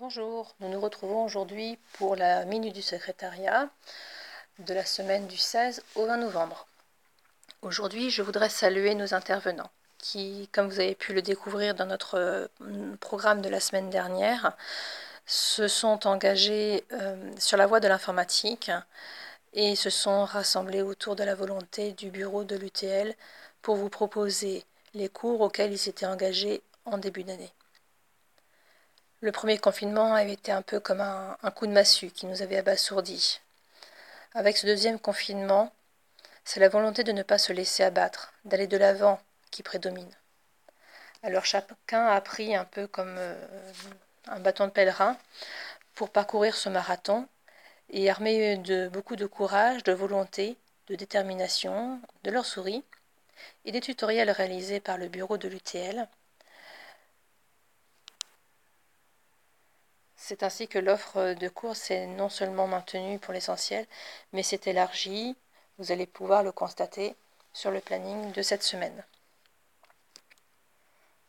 Bonjour, nous nous retrouvons aujourd'hui pour la minute du secrétariat de la semaine du 16 au 20 novembre. Aujourd'hui, je voudrais saluer nos intervenants qui, comme vous avez pu le découvrir dans notre euh, programme de la semaine dernière, se sont engagés euh, sur la voie de l'informatique et se sont rassemblés autour de la volonté du bureau de l'UTL pour vous proposer les cours auxquels ils s'étaient engagés en début d'année. Le premier confinement avait été un peu comme un, coup de massue qui nous avait abasourdis. Avec ce deuxième confinement, c'est la volonté de ne pas se laisser abattre, d'aller de l'avant qui prédomine. Alors chacun a pris un peu comme euh, un bâton de pèlerin pour parcourir ce marathon et armé de beaucoup de courage, de volonté, de détermination, de leur souris et des tutoriels réalisés par le bureau de l'UTL, C'est ainsi que l'offre de cours s'est non seulement maintenue pour l'essentiel, mais s'est élargie. Vous allez pouvoir le constater sur le planning de cette semaine.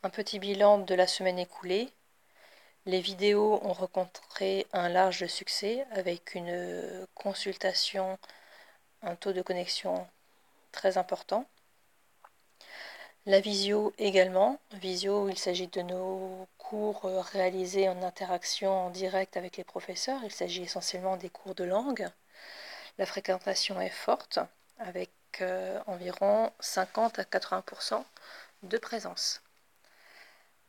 Un petit bilan de la semaine écoulée. Les vidéos ont rencontré un large succès avec une consultation, un taux de connexion très important. La visio également. Visio, il s'agit de nos cours euh, réalisés en interaction en direct avec les professeurs. Il s'agit essentiellement des cours de langue. La fréquentation est forte avec euh, environ 50 à 80% de présence.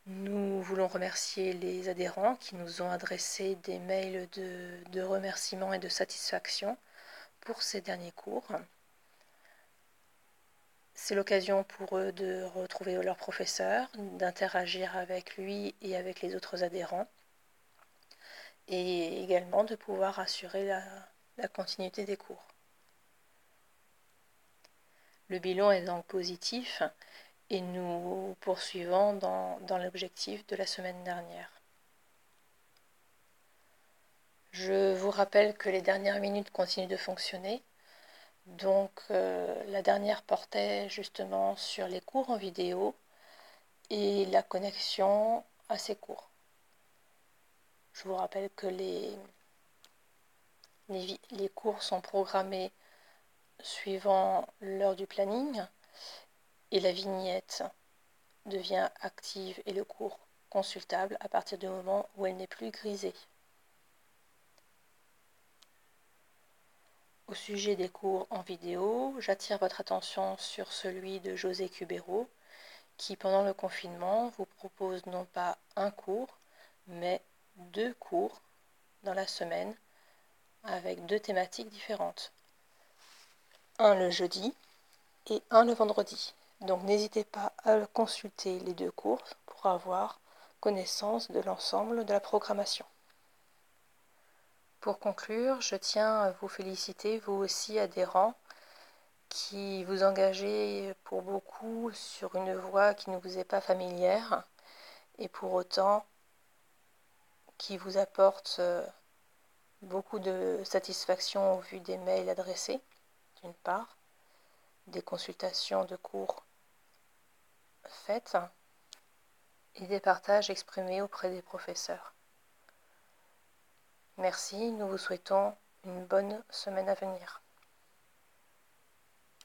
Nous voulons remercier les adhérents qui nous ont adressé des mails de, de remerciements et de satisfaction pour ces derniers cours. C'est l'occasion pour eux de retrouver leur professeur, d'interagir avec lui et avec les autres adhérents, et également de pouvoir assurer la, continuité des cours. Le bilan est donc positif et nous poursuivons dans, l'objectif de la semaine dernière. Je vous rappelle que les dernières minutes continuent de fonctionner donc euh, la dernière portait justement sur les cours en vidéo et la connexion à ces cours. Je vous rappelle que les, les, cours sont programmés suivant l'heure du planning et la vignette devient active et le cours consultable à partir du moment où elle n'est plus grisée. Au sujet des cours en vidéo, j'attire votre attention sur celui de José Cubero, qui pendant le confinement vous propose non pas un cours, mais deux cours dans la semaine avec deux thématiques différentes. Un le jeudi et un le vendredi. Donc n'hésitez pas à consulter les deux cours pour avoir connaissance de l'ensemble de la programmation. Pour conclure, je tiens à vous féliciter, vous aussi adhérents, qui vous engagez pour beaucoup sur une voie qui ne vous est pas familière et pour autant qui vous apporte euh, beaucoup de satisfaction au vu des mails adressés, d'une part, des consultations de cours faites et des partages exprimés auprès des professeurs. Merci, nous vous souhaitons une bonne semaine à venir.